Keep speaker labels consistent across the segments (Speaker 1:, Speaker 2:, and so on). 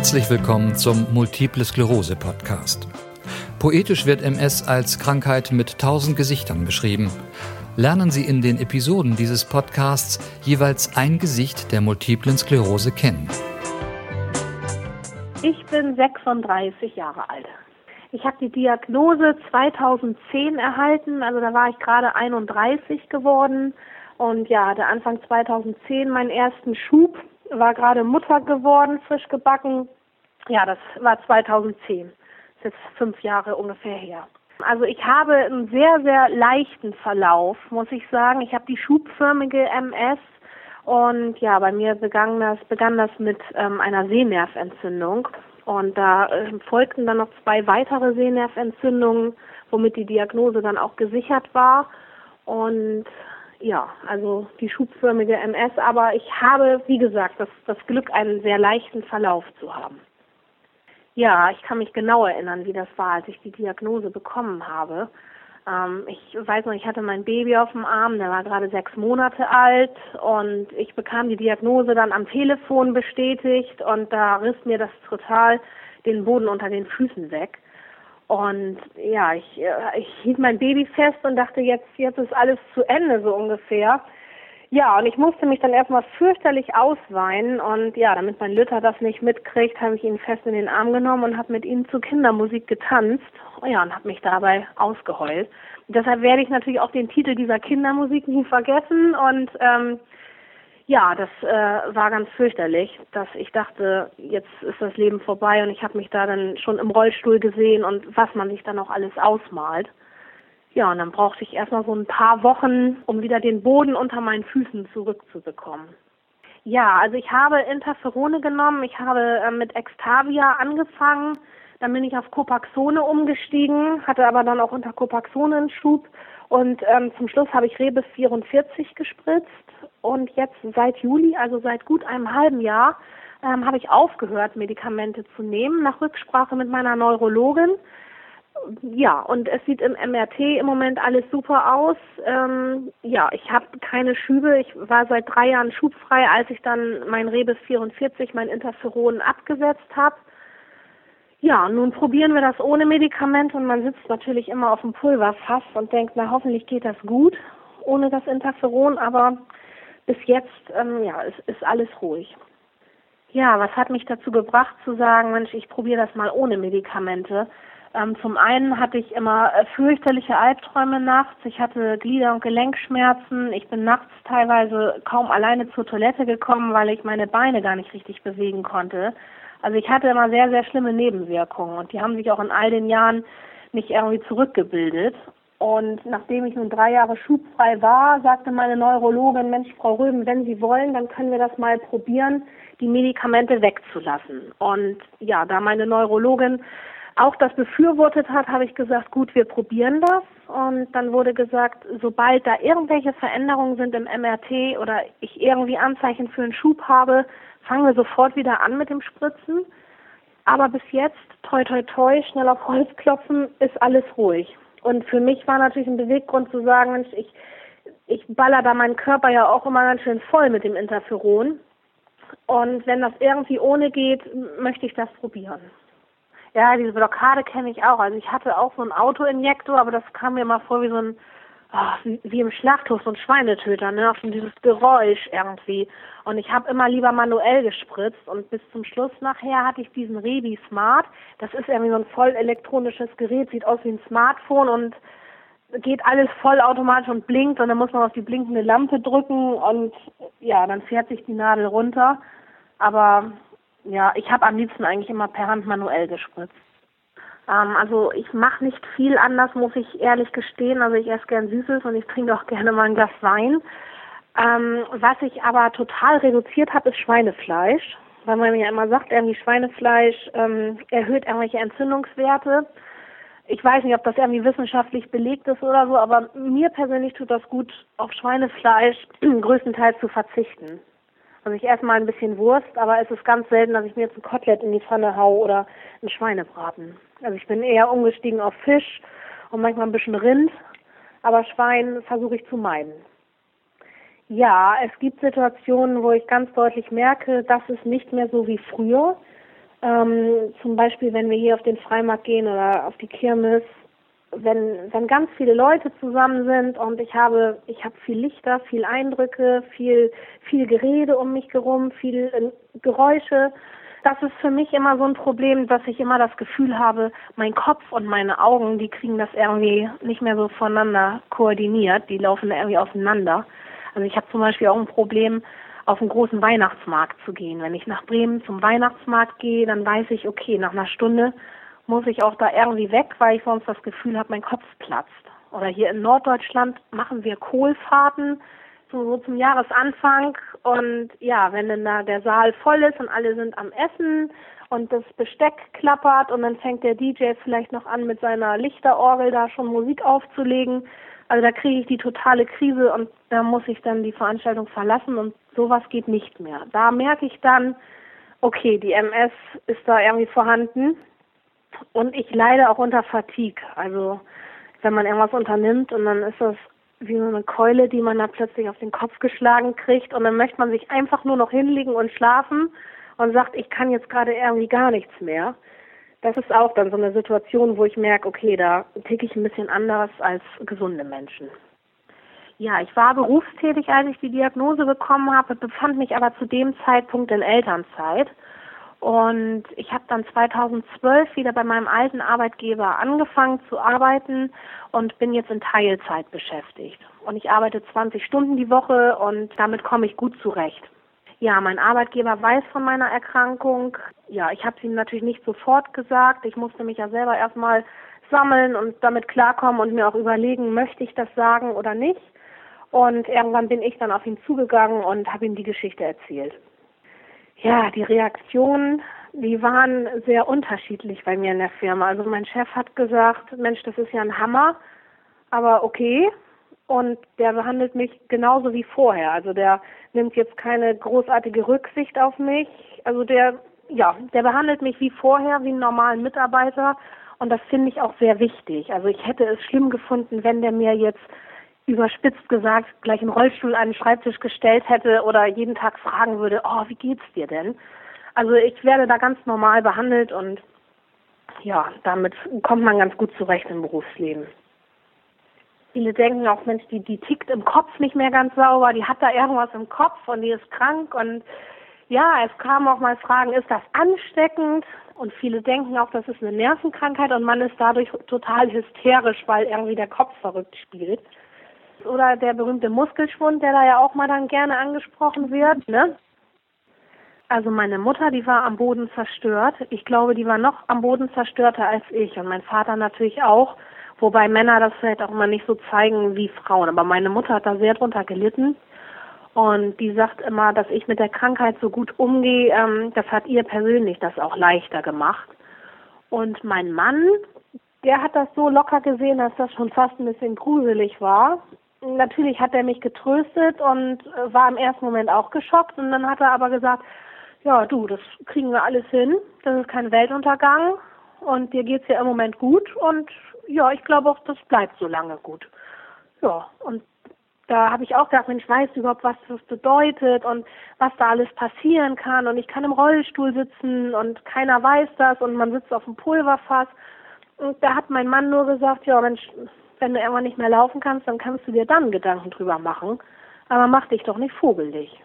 Speaker 1: Herzlich willkommen zum Multiple Sklerose Podcast. Poetisch wird MS als Krankheit mit tausend Gesichtern beschrieben. Lernen Sie in den Episoden dieses Podcasts jeweils ein Gesicht der multiplen Sklerose kennen.
Speaker 2: Ich bin 36 Jahre alt. Ich habe die Diagnose 2010 erhalten, also da war ich gerade 31 geworden und ja, hatte Anfang 2010 meinen ersten Schub, war gerade Mutter geworden, frisch gebacken. Ja, das war 2010. Das ist jetzt fünf Jahre ungefähr her. Also ich habe einen sehr, sehr leichten Verlauf, muss ich sagen. Ich habe die schubförmige MS und ja, bei mir begann das, begann das mit ähm, einer Sehnerventzündung. Und da äh, folgten dann noch zwei weitere Sehnerventzündungen, womit die Diagnose dann auch gesichert war. Und ja, also die schubförmige MS, aber ich habe, wie gesagt, das, das Glück, einen sehr leichten Verlauf zu haben. Ja, ich kann mich genau erinnern, wie das war, als ich die Diagnose bekommen habe. Ähm, ich weiß noch, ich hatte mein Baby auf dem Arm, der war gerade sechs Monate alt und ich bekam die Diagnose dann am Telefon bestätigt und da riss mir das total den Boden unter den Füßen weg. Und ja, ich, äh, ich hielt mein Baby fest und dachte, jetzt, jetzt ist alles zu Ende, so ungefähr. Ja, und ich musste mich dann erstmal fürchterlich ausweinen und ja, damit mein Lütter das nicht mitkriegt, habe ich ihn fest in den Arm genommen und habe mit ihm zu Kindermusik getanzt. Oh ja, und habe mich dabei ausgeheult. deshalb werde ich natürlich auch den Titel dieser Kindermusik nie vergessen und ähm, ja, das äh, war ganz fürchterlich, dass ich dachte, jetzt ist das Leben vorbei und ich habe mich da dann schon im Rollstuhl gesehen und was man sich dann auch alles ausmalt. Ja, und dann brauchte ich erstmal so ein paar Wochen, um wieder den Boden unter meinen Füßen zurückzubekommen. Ja, also ich habe Interferone genommen, ich habe äh, mit Extavia angefangen, dann bin ich auf Copaxone umgestiegen, hatte aber dann auch unter Copaxone einen Schub und ähm, zum Schluss habe ich Rebis 44 gespritzt und jetzt seit Juli, also seit gut einem halben Jahr, ähm, habe ich aufgehört, Medikamente zu nehmen, nach Rücksprache mit meiner Neurologin ja, und es sieht im MRT im Moment alles super aus. Ähm, ja, ich habe keine Schübe. Ich war seit drei Jahren schubfrei, als ich dann mein Rebis 44, mein Interferon abgesetzt habe. Ja, nun probieren wir das ohne Medikament und man sitzt natürlich immer auf dem Pulverfass und denkt, na hoffentlich geht das gut ohne das Interferon, aber bis jetzt ähm, ja, ist, ist alles ruhig. Ja, was hat mich dazu gebracht zu sagen, Mensch, ich probiere das mal ohne Medikamente? Ähm, zum einen hatte ich immer äh, fürchterliche Albträume nachts. Ich hatte Glieder- und Gelenkschmerzen. Ich bin nachts teilweise kaum alleine zur Toilette gekommen, weil ich meine Beine gar nicht richtig bewegen konnte. Also ich hatte immer sehr, sehr schlimme Nebenwirkungen und die haben sich auch in all den Jahren nicht irgendwie zurückgebildet. Und nachdem ich nun drei Jahre schubfrei war, sagte meine Neurologin, Mensch, Frau Röben, wenn Sie wollen, dann können wir das mal probieren, die Medikamente wegzulassen. Und ja, da meine Neurologin auch das befürwortet hat, habe ich gesagt, gut, wir probieren das. Und dann wurde gesagt, sobald da irgendwelche Veränderungen sind im MRT oder ich irgendwie Anzeichen für einen Schub habe, fangen wir sofort wieder an mit dem Spritzen. Aber bis jetzt, toi toi toi, schnell auf Holz klopfen, ist alles ruhig. Und für mich war natürlich ein Beweggrund zu sagen, Mensch, ich, ich baller da meinen Körper ja auch immer ganz schön voll mit dem Interferon. Und wenn das irgendwie ohne geht, möchte ich das probieren. Ja, diese Blockade kenne ich auch. Also ich hatte auch so einen Autoinjektor, aber das kam mir mal vor wie so ein, oh, wie, im Schlachthof, so ein Schweinetöter, ne? Auf dieses Geräusch irgendwie. Und ich habe immer lieber manuell gespritzt und bis zum Schluss nachher hatte ich diesen Rebi Smart. Das ist irgendwie so ein voll elektronisches Gerät, sieht aus wie ein Smartphone und geht alles vollautomatisch und blinkt und dann muss man auf die blinkende Lampe drücken und ja, dann fährt sich die Nadel runter. Aber ja, ich habe am liebsten eigentlich immer per Hand manuell gespritzt. Ähm, also ich mache nicht viel anders, muss ich ehrlich gestehen. Also ich esse gern Süßes und ich trinke auch gerne mal ein Glas Wein. Ähm, was ich aber total reduziert habe, ist Schweinefleisch. Weil man ja immer sagt, irgendwie Schweinefleisch ähm, erhöht irgendwelche Entzündungswerte. Ich weiß nicht, ob das irgendwie wissenschaftlich belegt ist oder so, aber mir persönlich tut das gut, auf Schweinefleisch größtenteils zu verzichten. Also ich esse mal ein bisschen Wurst, aber es ist ganz selten, dass ich mir jetzt ein Kotelett in die Pfanne hau oder ein Schweinebraten. Also ich bin eher umgestiegen auf Fisch und manchmal ein bisschen Rind, aber Schwein versuche ich zu meiden. Ja, es gibt Situationen, wo ich ganz deutlich merke, das ist nicht mehr so wie früher. Ähm, zum Beispiel, wenn wir hier auf den Freimarkt gehen oder auf die Kirmes, wenn, wenn ganz viele Leute zusammen sind und ich habe, ich habe viel Lichter, viel Eindrücke, viel, viel Gerede um mich herum, viel äh, Geräusche. Das ist für mich immer so ein Problem, dass ich immer das Gefühl habe, mein Kopf und meine Augen, die kriegen das irgendwie nicht mehr so voneinander koordiniert, die laufen irgendwie auseinander. Also ich habe zum Beispiel auch ein Problem, auf einen großen Weihnachtsmarkt zu gehen. Wenn ich nach Bremen zum Weihnachtsmarkt gehe, dann weiß ich, okay, nach einer Stunde muss ich auch da irgendwie weg, weil ich sonst das Gefühl habe, mein Kopf platzt. Oder hier in Norddeutschland machen wir Kohlfahrten so, so zum Jahresanfang und ja, wenn dann da der Saal voll ist und alle sind am Essen und das Besteck klappert und dann fängt der DJ vielleicht noch an mit seiner Lichterorgel da schon Musik aufzulegen. Also da kriege ich die totale Krise und da muss ich dann die Veranstaltung verlassen und sowas geht nicht mehr. Da merke ich dann, okay, die MS ist da irgendwie vorhanden und ich leide auch unter Fatigue. Also wenn man irgendwas unternimmt und dann ist das wie so eine Keule, die man da plötzlich auf den Kopf geschlagen kriegt und dann möchte man sich einfach nur noch hinlegen und schlafen und sagt, ich kann jetzt gerade irgendwie gar nichts mehr. Das ist auch dann so eine Situation, wo ich merke, okay, da ticke ich ein bisschen anders als gesunde Menschen. Ja, ich war berufstätig, als ich die Diagnose bekommen habe, befand mich aber zu dem Zeitpunkt in Elternzeit und ich habe dann 2012 wieder bei meinem alten Arbeitgeber angefangen zu arbeiten und bin jetzt in Teilzeit beschäftigt. Und ich arbeite 20 Stunden die Woche und damit komme ich gut zurecht. Ja, mein Arbeitgeber weiß von meiner Erkrankung. Ja, ich habe es ihm natürlich nicht sofort gesagt. Ich musste mich ja selber erstmal sammeln und damit klarkommen und mir auch überlegen, möchte ich das sagen oder nicht. Und irgendwann bin ich dann auf ihn zugegangen und habe ihm die Geschichte erzählt. Ja, die Reaktionen, die waren sehr unterschiedlich bei mir in der Firma. Also mein Chef hat gesagt, Mensch, das ist ja ein Hammer, aber okay. Und der behandelt mich genauso wie vorher. Also der nimmt jetzt keine großartige Rücksicht auf mich. Also der, ja, der behandelt mich wie vorher, wie einen normalen Mitarbeiter. Und das finde ich auch sehr wichtig. Also ich hätte es schlimm gefunden, wenn der mir jetzt überspitzt gesagt gleich einen Rollstuhl an den Schreibtisch gestellt hätte oder jeden Tag fragen würde, oh, wie geht's dir denn? Also ich werde da ganz normal behandelt und ja, damit kommt man ganz gut zurecht im Berufsleben. Viele denken auch, Mensch, die, die tickt im Kopf nicht mehr ganz sauber, die hat da irgendwas im Kopf und die ist krank und ja, es kamen auch mal Fragen, ist das ansteckend? Und viele denken auch, das ist eine Nervenkrankheit und man ist dadurch total hysterisch, weil irgendwie der Kopf verrückt spielt. Oder der berühmte Muskelschwund, der da ja auch mal dann gerne angesprochen wird, ne? Also meine Mutter, die war am Boden zerstört. Ich glaube, die war noch am Boden zerstörter als ich und mein Vater natürlich auch. Wobei Männer das vielleicht auch immer nicht so zeigen wie Frauen. Aber meine Mutter hat da sehr drunter gelitten. Und die sagt immer, dass ich mit der Krankheit so gut umgehe. Ähm, das hat ihr persönlich das auch leichter gemacht. Und mein Mann, der hat das so locker gesehen, dass das schon fast ein bisschen gruselig war natürlich hat er mich getröstet und äh, war im ersten Moment auch geschockt und dann hat er aber gesagt, ja du, das kriegen wir alles hin, das ist kein Weltuntergang und dir geht's ja im Moment gut und ja, ich glaube auch, das bleibt so lange gut. Ja, und da habe ich auch gedacht, Mensch, weißt du überhaupt, was das bedeutet und was da alles passieren kann und ich kann im Rollstuhl sitzen und keiner weiß das und man sitzt auf dem Pulverfass. Und da hat mein Mann nur gesagt, ja Mensch, wenn du irgendwann nicht mehr laufen kannst, dann kannst du dir dann Gedanken drüber machen. Aber mach dich doch nicht vogelig.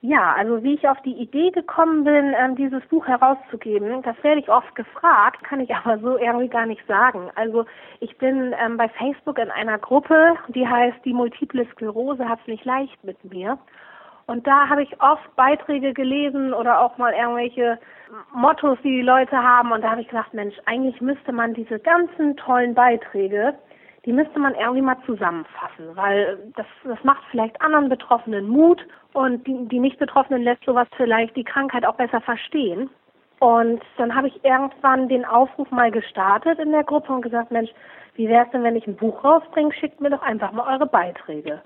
Speaker 2: Ja, also wie ich auf die Idee gekommen bin, ähm, dieses Buch herauszugeben, das werde ich oft gefragt, kann ich aber so irgendwie gar nicht sagen. Also ich bin ähm, bei Facebook in einer Gruppe, die heißt Die Multiple Sklerose hat's nicht leicht mit mir. Und da habe ich oft Beiträge gelesen oder auch mal irgendwelche Mottos, die die Leute haben. Und da habe ich gedacht, Mensch, eigentlich müsste man diese ganzen tollen Beiträge die müsste man irgendwie mal zusammenfassen, weil das, das macht vielleicht anderen Betroffenen Mut und die, die Nicht-Betroffenen lässt sowas vielleicht die Krankheit auch besser verstehen. Und dann habe ich irgendwann den Aufruf mal gestartet in der Gruppe und gesagt, Mensch, wie wäre es denn, wenn ich ein Buch rausbringe? Schickt mir doch einfach mal eure Beiträge.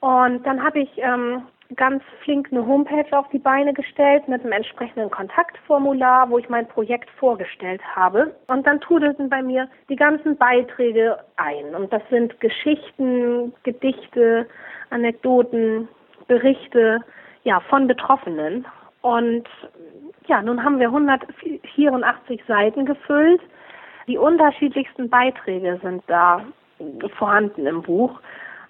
Speaker 2: Und dann habe ich ähm, ganz flink eine Homepage auf die Beine gestellt mit einem entsprechenden Kontaktformular, wo ich mein Projekt vorgestellt habe. Und dann trudelten bei mir die ganzen Beiträge ein. Und das sind Geschichten, Gedichte, Anekdoten, Berichte, ja, von Betroffenen. Und Ja, nun haben wir 184 Seiten gefüllt. Die unterschiedlichsten Beiträge sind da vorhanden im Buch.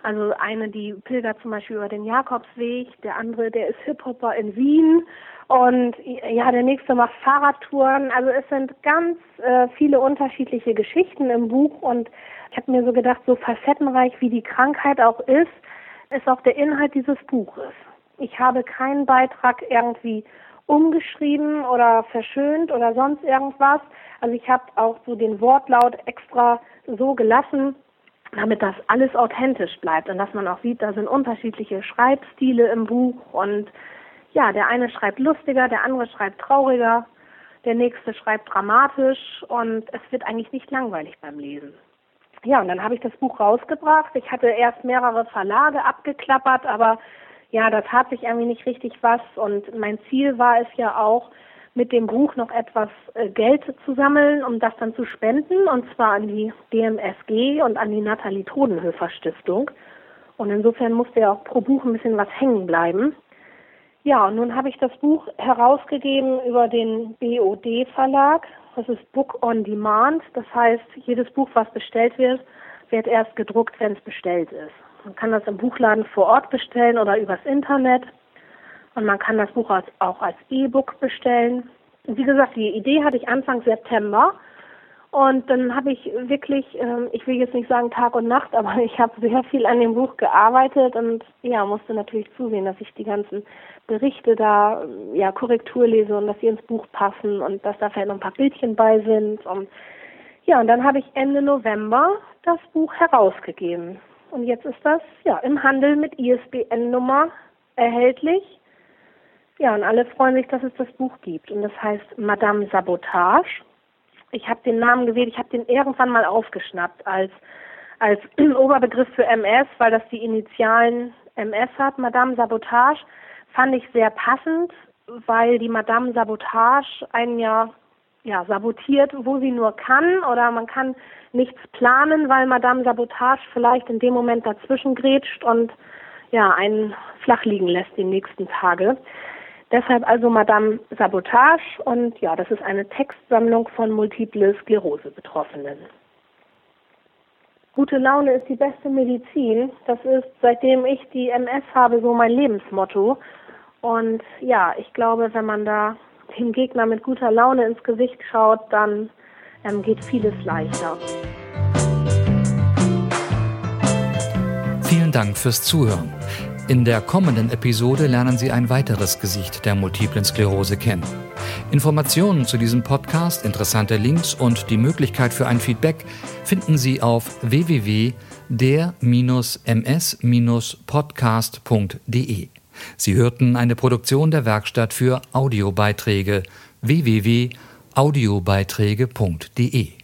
Speaker 2: Also eine, die pilgert zum Beispiel über den Jakobsweg, der andere, der ist Hip-Hopper in Wien und ja, der nächste macht Fahrradtouren. Also es sind ganz äh, viele unterschiedliche Geschichten im Buch und ich habe mir so gedacht, so facettenreich wie die Krankheit auch ist, ist auch der Inhalt dieses Buches. Ich habe keinen Beitrag irgendwie umgeschrieben oder verschönt oder sonst irgendwas. Also ich habe auch so den Wortlaut extra so gelassen, damit das alles authentisch bleibt und dass man auch sieht, da sind unterschiedliche Schreibstile im Buch und ja, der eine schreibt lustiger, der andere schreibt trauriger, der nächste schreibt dramatisch und es wird eigentlich nicht langweilig beim Lesen. Ja, und dann habe ich das Buch rausgebracht. Ich hatte erst mehrere Verlage abgeklappert, aber ja, da tat sich irgendwie nicht richtig was und mein Ziel war es ja auch, mit dem Buch noch etwas äh, Geld zu sammeln, um das dann zu spenden, und zwar an die DMSG und an die Nathalie Todenhöfer Stiftung. Und insofern musste ja auch pro Buch ein bisschen was hängen bleiben. Ja, und nun habe ich das Buch herausgegeben über den BOD Verlag. Das ist Book on Demand. Das heißt, jedes Buch, was bestellt wird, wird erst gedruckt, wenn es bestellt ist. Man kann das im Buchladen vor Ort bestellen oder übers Internet. Und man kann das Buch auch als E-Book bestellen. Wie gesagt, die Idee hatte ich Anfang September. Und dann habe ich wirklich, ähm, ich will jetzt nicht sagen Tag und Nacht, aber ich habe sehr viel an dem Buch gearbeitet und ja, musste natürlich zusehen, dass ich die ganzen Berichte da ja Korrektur lese und dass sie ins Buch passen und dass da vielleicht noch ein paar Bildchen bei sind. Und ja, und dann habe ich Ende November das Buch herausgegeben. Und jetzt ist das ja im Handel mit ISBN-Nummer erhältlich. Ja, und alle freuen sich, dass es das Buch gibt. Und das heißt Madame Sabotage. Ich habe den Namen gewählt, ich habe den irgendwann mal aufgeschnappt als, als Oberbegriff für MS, weil das die Initialen MS hat. Madame Sabotage fand ich sehr passend, weil die Madame Sabotage einen ja, ja sabotiert, wo sie nur kann oder man kann nichts planen, weil Madame Sabotage vielleicht in dem Moment dazwischen grätscht und ja, einen flach liegen lässt die nächsten Tage. Deshalb also Madame Sabotage und ja, das ist eine Textsammlung von multiple Sklerose-Betroffenen. Gute Laune ist die beste Medizin. Das ist, seitdem ich die MS habe, so mein Lebensmotto. Und ja, ich glaube, wenn man da dem Gegner mit guter Laune ins Gesicht schaut, dann ähm, geht vieles leichter.
Speaker 1: Vielen Dank fürs Zuhören. In der kommenden Episode lernen Sie ein weiteres Gesicht der multiplen Sklerose kennen. Informationen zu diesem Podcast, interessante Links und die Möglichkeit für ein Feedback finden Sie auf www.der-ms-podcast.de. Sie hörten eine Produktion der Werkstatt für Audiobeiträge www.audiobeiträge.de.